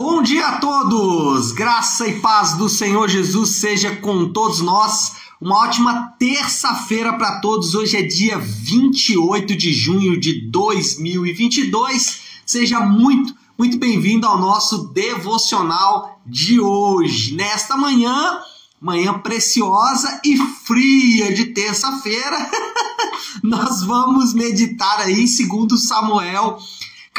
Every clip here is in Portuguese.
Bom dia a todos! Graça e paz do Senhor Jesus seja com todos nós. Uma ótima terça-feira para todos. Hoje é dia 28 de junho de 2022. Seja muito, muito bem-vindo ao nosso devocional de hoje. Nesta manhã, manhã preciosa e fria de terça-feira, nós vamos meditar aí segundo Samuel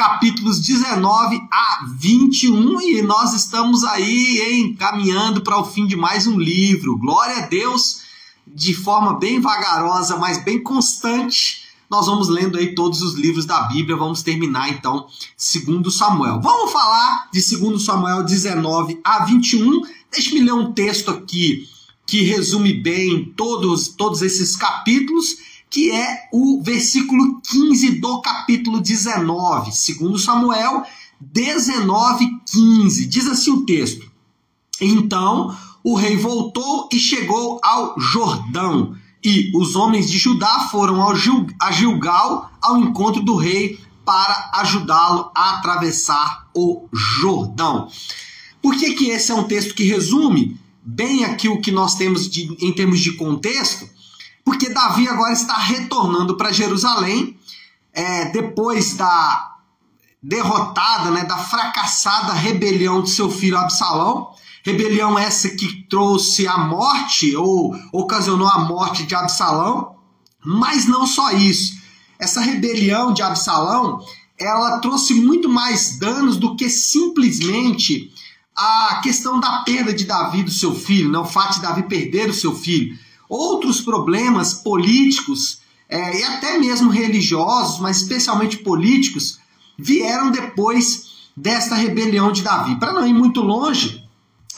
capítulos 19 a 21 e nós estamos aí encaminhando para o fim de mais um livro. Glória a Deus, de forma bem vagarosa, mas bem constante. Nós vamos lendo aí todos os livros da Bíblia, vamos terminar então segundo Samuel. Vamos falar de segundo Samuel 19 a 21. Deixe-me ler um texto aqui que resume bem todos todos esses capítulos que é o versículo 15 do capítulo 19, segundo Samuel 19, 15. Diz assim o texto: Então o rei voltou e chegou ao Jordão, e os homens de Judá foram ao Gil, a Gilgal ao encontro do rei para ajudá-lo a atravessar o Jordão. Por que, que esse é um texto que resume bem aqui o que nós temos de, em termos de contexto? Porque Davi agora está retornando para Jerusalém é, depois da derrotada, né, da fracassada rebelião de seu filho Absalão. Rebelião essa que trouxe a morte ou ocasionou a morte de Absalão. Mas não só isso. Essa rebelião de Absalão, ela trouxe muito mais danos do que simplesmente a questão da perda de Davi do seu filho, né? o fato de Davi perder o seu filho outros problemas políticos é, e até mesmo religiosos, mas especialmente políticos, vieram depois desta rebelião de Davi. Para não ir muito longe,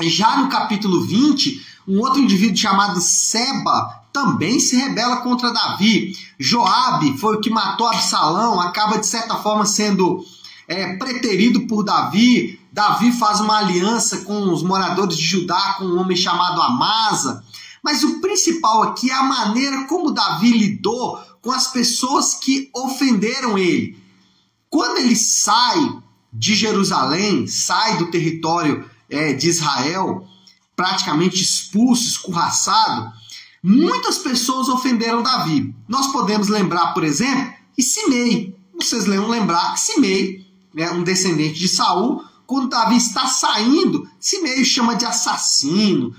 já no capítulo 20, um outro indivíduo chamado Seba também se rebela contra Davi. Joabe foi o que matou Absalão, acaba de certa forma sendo é, preterido por Davi. Davi faz uma aliança com os moradores de Judá, com um homem chamado Amasa. Mas o principal aqui é a maneira como Davi lidou com as pessoas que ofenderam ele. Quando ele sai de Jerusalém, sai do território é, de Israel, praticamente expulso, escorraçado, muitas pessoas ofenderam Davi. Nós podemos lembrar, por exemplo, que Simei. Vocês lembram lembrar que Simei, né, um descendente de Saul, quando Davi está saindo, Simei chama de assassino,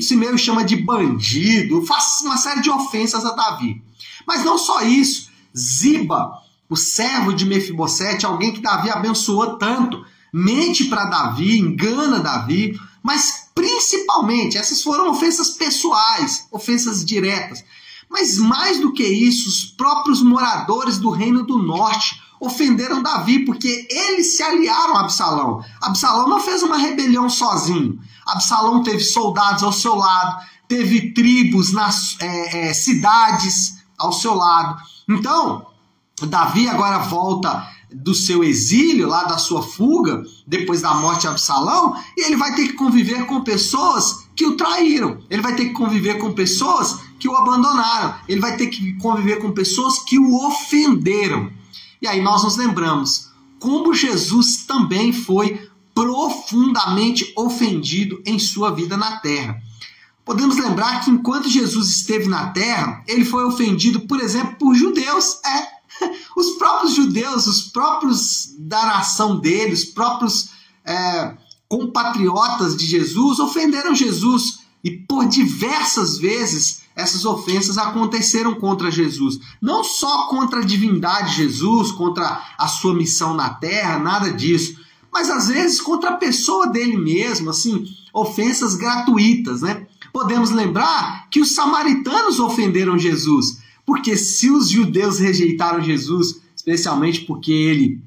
Simeu chama de bandido, faz uma série de ofensas a Davi. Mas não só isso, Ziba, o servo de Mefibosete, alguém que Davi abençoou tanto, mente para Davi, engana Davi, mas principalmente essas foram ofensas pessoais, ofensas diretas. Mas mais do que isso, os próprios moradores do Reino do Norte ofenderam Davi, porque eles se aliaram a Absalão. Absalão não fez uma rebelião sozinho. Absalão teve soldados ao seu lado, teve tribos nas é, é, cidades ao seu lado. Então, Davi agora volta do seu exílio, lá da sua fuga, depois da morte de Absalão, e ele vai ter que conviver com pessoas que o traíram. Ele vai ter que conviver com pessoas que o abandonaram. Ele vai ter que conviver com pessoas que o ofenderam. E aí nós nos lembramos como Jesus também foi profundamente ofendido em sua vida na terra. Podemos lembrar que enquanto Jesus esteve na terra, ele foi ofendido, por exemplo, por judeus. É, os próprios judeus, os próprios da nação dele, os próprios é, compatriotas de Jesus ofenderam Jesus e por diversas vezes essas ofensas aconteceram contra Jesus. Não só contra a divindade de Jesus, contra a sua missão na terra, nada disso mas às vezes contra a pessoa dele mesmo, assim, ofensas gratuitas, né? Podemos lembrar que os samaritanos ofenderam Jesus, porque se os judeus rejeitaram Jesus, especialmente porque ele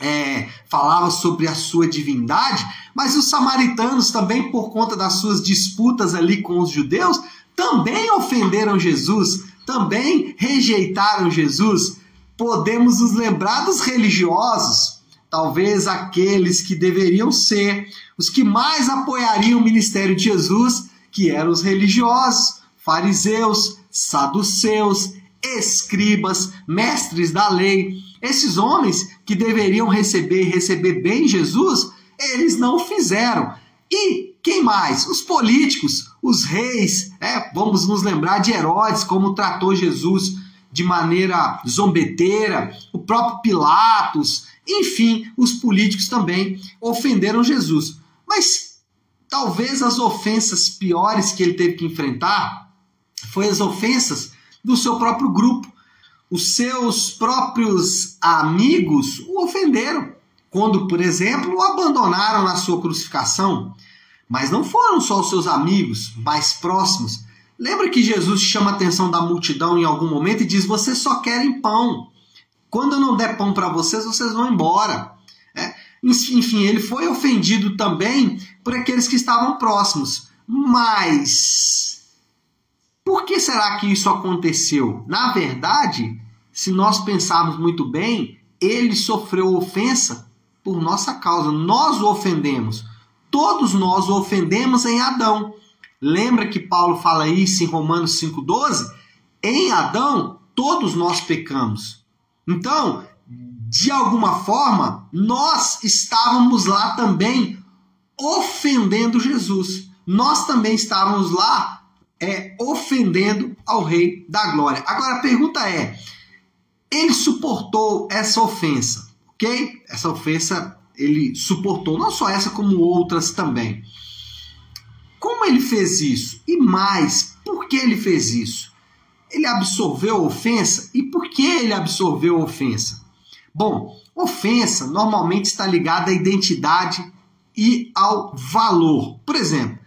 é, falava sobre a sua divindade, mas os samaritanos também, por conta das suas disputas ali com os judeus, também ofenderam Jesus, também rejeitaram Jesus. Podemos nos lembrar dos religiosos, talvez aqueles que deveriam ser os que mais apoiariam o ministério de Jesus, que eram os religiosos, fariseus, saduceus, escribas, mestres da lei. Esses homens que deveriam receber e receber bem Jesus Eles não fizeram. E quem mais? Os políticos, os reis. É, vamos nos lembrar de Herodes, como tratou Jesus de maneira zombeteira, o próprio Pilatos, enfim, os políticos também ofenderam Jesus. Mas talvez as ofensas piores que ele teve que enfrentar foi as ofensas do seu próprio grupo. Os seus próprios amigos o ofenderam quando, por exemplo, o abandonaram na sua crucificação. Mas não foram só os seus amigos mais próximos. Lembra que Jesus chama a atenção da multidão em algum momento e diz: Vocês só querem pão. Quando eu não der pão para vocês, vocês vão embora. É? Enfim, ele foi ofendido também por aqueles que estavam próximos. Mas por que será que isso aconteceu? Na verdade, se nós pensarmos muito bem, ele sofreu ofensa por nossa causa. Nós o ofendemos. Todos nós o ofendemos em Adão. Lembra que Paulo fala isso em Romanos 5,12? Em Adão, todos nós pecamos. Então, de alguma forma, nós estávamos lá também ofendendo Jesus. Nós também estávamos lá é, ofendendo ao Rei da Glória. Agora a pergunta é: ele suportou essa ofensa, ok? Essa ofensa ele suportou, não só essa, como outras também. Como ele fez isso? E mais, por que ele fez isso? ele absorveu a ofensa e por que ele absorveu a ofensa? Bom, ofensa normalmente está ligada à identidade e ao valor. Por exemplo,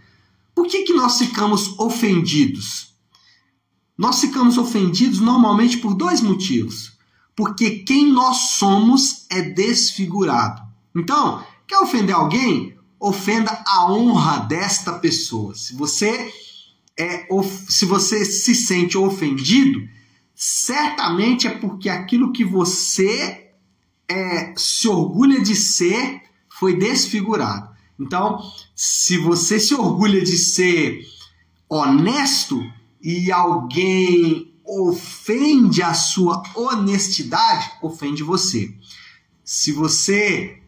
por que, que nós ficamos ofendidos? Nós ficamos ofendidos normalmente por dois motivos. Porque quem nós somos é desfigurado. Então, quer ofender alguém? Ofenda a honra desta pessoa. Se você é, se você se sente ofendido, certamente é porque aquilo que você é, se orgulha de ser foi desfigurado. Então, se você se orgulha de ser honesto e alguém ofende a sua honestidade, ofende você. Se você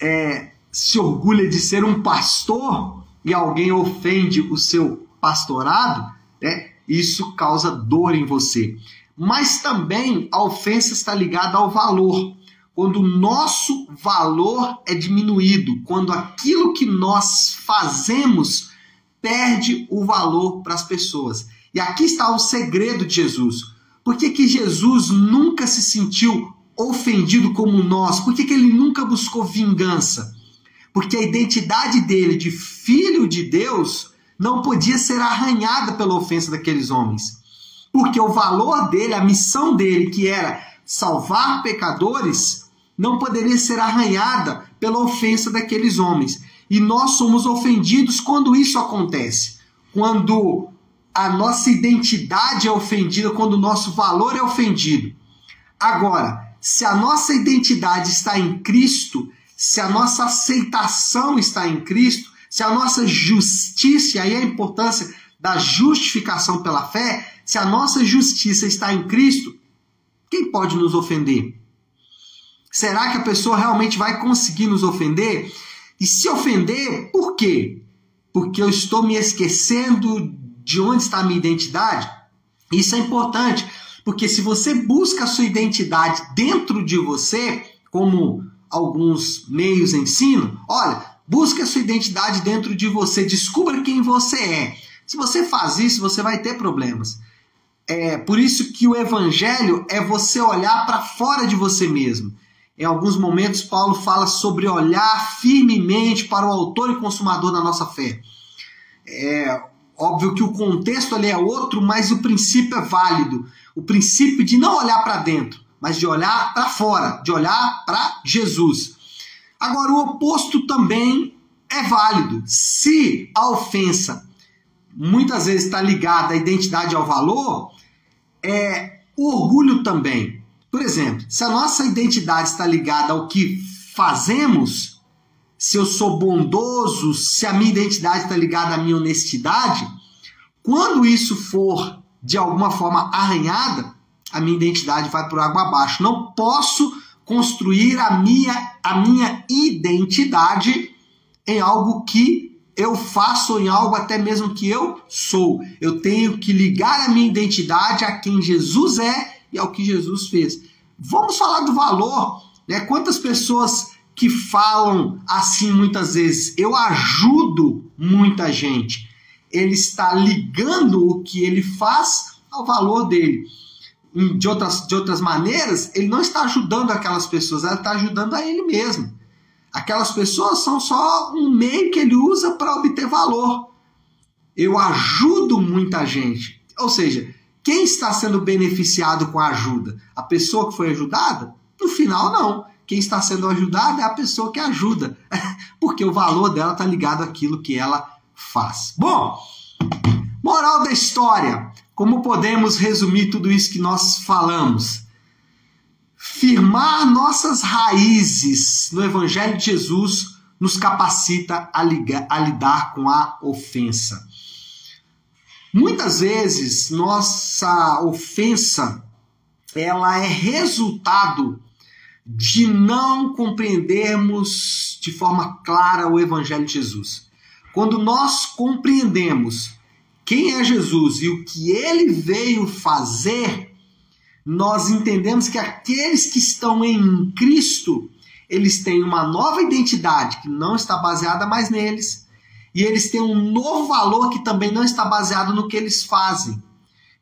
é, se orgulha de ser um pastor, e alguém ofende o seu pastorado, né, isso causa dor em você. Mas também a ofensa está ligada ao valor. Quando o nosso valor é diminuído, quando aquilo que nós fazemos perde o valor para as pessoas. E aqui está o segredo de Jesus. Por que, que Jesus nunca se sentiu ofendido como nós? Por que, que ele nunca buscou vingança? porque a identidade dele de filho de Deus não podia ser arranhada pela ofensa daqueles homens. Porque o valor dele, a missão dele, que era salvar pecadores, não poderia ser arranhada pela ofensa daqueles homens. E nós somos ofendidos quando isso acontece. Quando a nossa identidade é ofendida, quando o nosso valor é ofendido. Agora, se a nossa identidade está em Cristo, se a nossa aceitação está em Cristo, se a nossa justiça, e aí a importância da justificação pela fé, se a nossa justiça está em Cristo, quem pode nos ofender? Será que a pessoa realmente vai conseguir nos ofender? E se ofender, por quê? Porque eu estou me esquecendo de onde está a minha identidade? Isso é importante, porque se você busca a sua identidade dentro de você, como alguns meios ensinam, olha, busque a sua identidade dentro de você, descubra quem você é. Se você faz isso, você vai ter problemas. É por isso que o evangelho é você olhar para fora de você mesmo. Em alguns momentos, Paulo fala sobre olhar firmemente para o autor e consumador da nossa fé. É óbvio que o contexto ali é outro, mas o princípio é válido. O princípio de não olhar para dentro, mas de olhar para fora, de olhar para Jesus. Agora, o oposto também é válido. Se a ofensa muitas vezes está ligada à identidade ao valor, é o orgulho também. Por exemplo, se a nossa identidade está ligada ao que fazemos, se eu sou bondoso, se a minha identidade está ligada à minha honestidade, quando isso for de alguma forma arranhada, a minha identidade vai por água abaixo. Não posso construir a minha, a minha identidade em algo que eu faço, em algo até mesmo que eu sou. Eu tenho que ligar a minha identidade a quem Jesus é e ao que Jesus fez. Vamos falar do valor, né? Quantas pessoas que falam assim muitas vezes, eu ajudo muita gente. Ele está ligando o que ele faz ao valor dele. De outras, de outras maneiras, ele não está ajudando aquelas pessoas, ele está ajudando a ele mesmo. Aquelas pessoas são só um meio que ele usa para obter valor. Eu ajudo muita gente. Ou seja, quem está sendo beneficiado com a ajuda? A pessoa que foi ajudada? No final, não. Quem está sendo ajudado é a pessoa que ajuda, porque o valor dela está ligado àquilo que ela faz. Bom, moral da história: como podemos resumir tudo isso que nós falamos? Firmar nossas raízes no Evangelho de Jesus nos capacita a, ligar, a lidar com a ofensa. Muitas vezes nossa ofensa ela é resultado de não compreendermos de forma clara o Evangelho de Jesus. Quando nós compreendemos quem é Jesus e o que ele veio fazer, nós entendemos que aqueles que estão em Cristo, eles têm uma nova identidade que não está baseada mais neles, e eles têm um novo valor que também não está baseado no que eles fazem.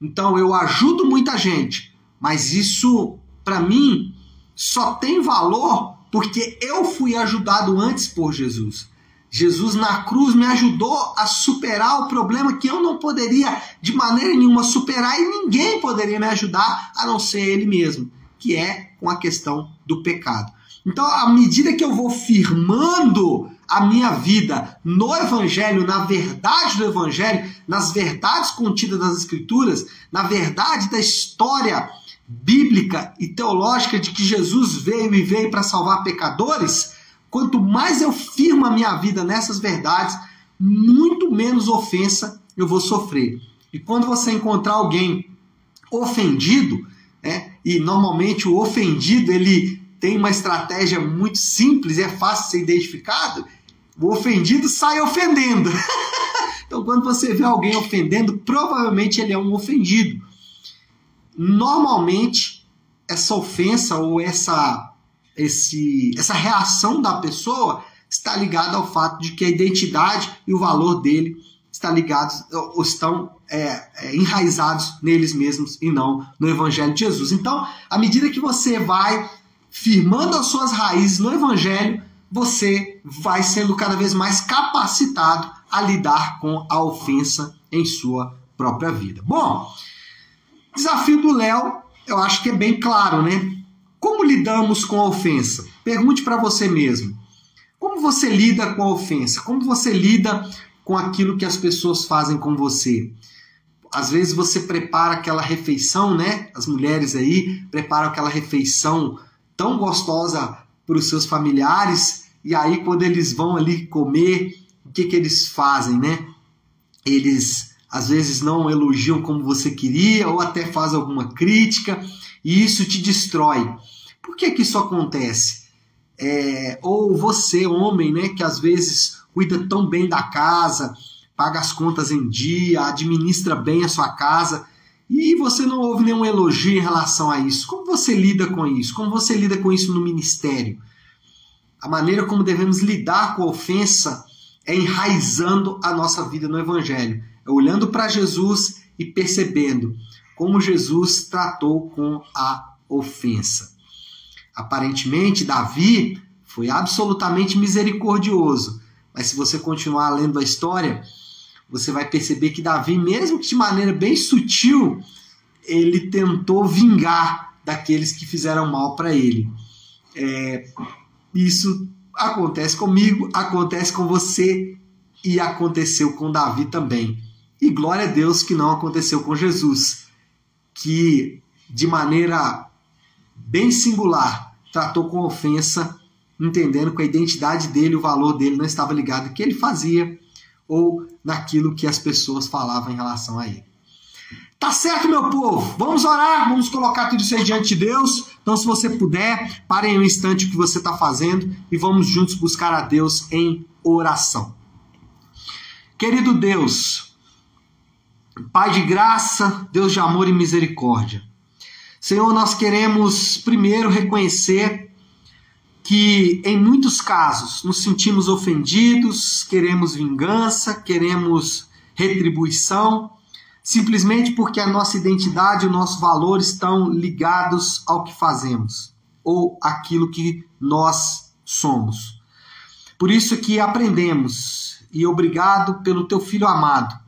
Então eu ajudo muita gente, mas isso para mim só tem valor porque eu fui ajudado antes por Jesus. Jesus na cruz me ajudou a superar o problema que eu não poderia de maneira nenhuma superar e ninguém poderia me ajudar a não ser ele mesmo, que é com a questão do pecado. Então, à medida que eu vou firmando a minha vida no Evangelho, na verdade do Evangelho, nas verdades contidas das Escrituras, na verdade da história bíblica e teológica de que Jesus veio e veio para salvar pecadores, quanto mais eu firmo a minha vida nessas verdades, muito menos ofensa eu vou sofrer. E quando você encontrar alguém ofendido, né, e normalmente o ofendido ele tem uma estratégia muito simples, é fácil de ser identificado, o ofendido sai ofendendo. então, quando você vê alguém ofendendo, provavelmente ele é um ofendido normalmente essa ofensa ou essa, esse, essa reação da pessoa está ligada ao fato de que a identidade e o valor dele está ligados ou estão é, é, enraizados neles mesmos e não no Evangelho de Jesus. Então, à medida que você vai firmando as suas raízes no Evangelho, você vai sendo cada vez mais capacitado a lidar com a ofensa em sua própria vida. Bom, Desafio do Léo, eu acho que é bem claro, né? Como lidamos com a ofensa? Pergunte para você mesmo. Como você lida com a ofensa? Como você lida com aquilo que as pessoas fazem com você? Às vezes você prepara aquela refeição, né? As mulheres aí preparam aquela refeição tão gostosa para os seus familiares, e aí quando eles vão ali comer, o que, que eles fazem, né? Eles às vezes não elogiam como você queria ou até faz alguma crítica e isso te destrói. Por que, que isso acontece? É, ou você, homem, né, que às vezes cuida tão bem da casa, paga as contas em dia, administra bem a sua casa e você não ouve nenhum elogio em relação a isso. Como você lida com isso? Como você lida com isso no ministério? A maneira como devemos lidar com a ofensa é enraizando a nossa vida no Evangelho olhando para Jesus e percebendo como Jesus tratou com a ofensa. Aparentemente, Davi foi absolutamente misericordioso, mas se você continuar lendo a história, você vai perceber que Davi, mesmo que de maneira bem sutil, ele tentou vingar daqueles que fizeram mal para ele. É, isso acontece comigo, acontece com você e aconteceu com Davi também. E glória a Deus que não aconteceu com Jesus, que de maneira bem singular tratou com ofensa, entendendo que a identidade dele, o valor dele não estava ligado no que ele fazia ou naquilo que as pessoas falavam em relação a ele. Tá certo, meu povo? Vamos orar, vamos colocar tudo isso aí diante de Deus. Então, se você puder, parem um instante o que você está fazendo e vamos juntos buscar a Deus em oração. Querido Deus, Pai de graça, Deus de amor e misericórdia. Senhor, nós queremos primeiro reconhecer que em muitos casos nos sentimos ofendidos, queremos vingança, queremos retribuição simplesmente porque a nossa identidade e o nosso valor estão ligados ao que fazemos ou aquilo que nós somos. Por isso que aprendemos e obrigado pelo teu filho amado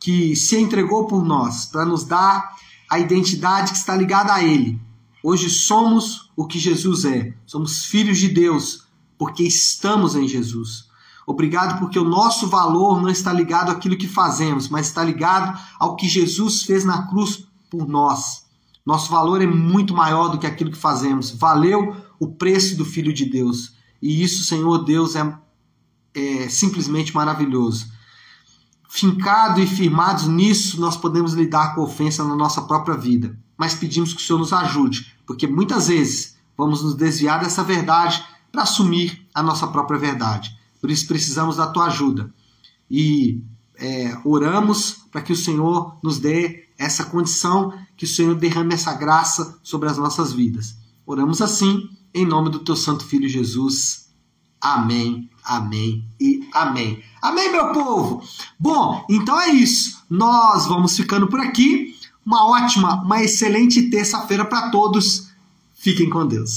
que se entregou por nós para nos dar a identidade que está ligada a ele. Hoje somos o que Jesus é. Somos filhos de Deus porque estamos em Jesus. Obrigado porque o nosso valor não está ligado àquilo que fazemos, mas está ligado ao que Jesus fez na cruz por nós. Nosso valor é muito maior do que aquilo que fazemos. Valeu o preço do Filho de Deus. E isso, Senhor Deus, é, é simplesmente maravilhoso. Fincado e firmados nisso, nós podemos lidar com a ofensa na nossa própria vida. Mas pedimos que o Senhor nos ajude, porque muitas vezes vamos nos desviar dessa verdade para assumir a nossa própria verdade. Por isso precisamos da tua ajuda. E é, oramos para que o Senhor nos dê essa condição, que o Senhor derrame essa graça sobre as nossas vidas. Oramos assim, em nome do teu Santo Filho Jesus. Amém, amém e amém. Amém, meu povo? Bom, então é isso. Nós vamos ficando por aqui. Uma ótima, uma excelente terça-feira para todos. Fiquem com Deus.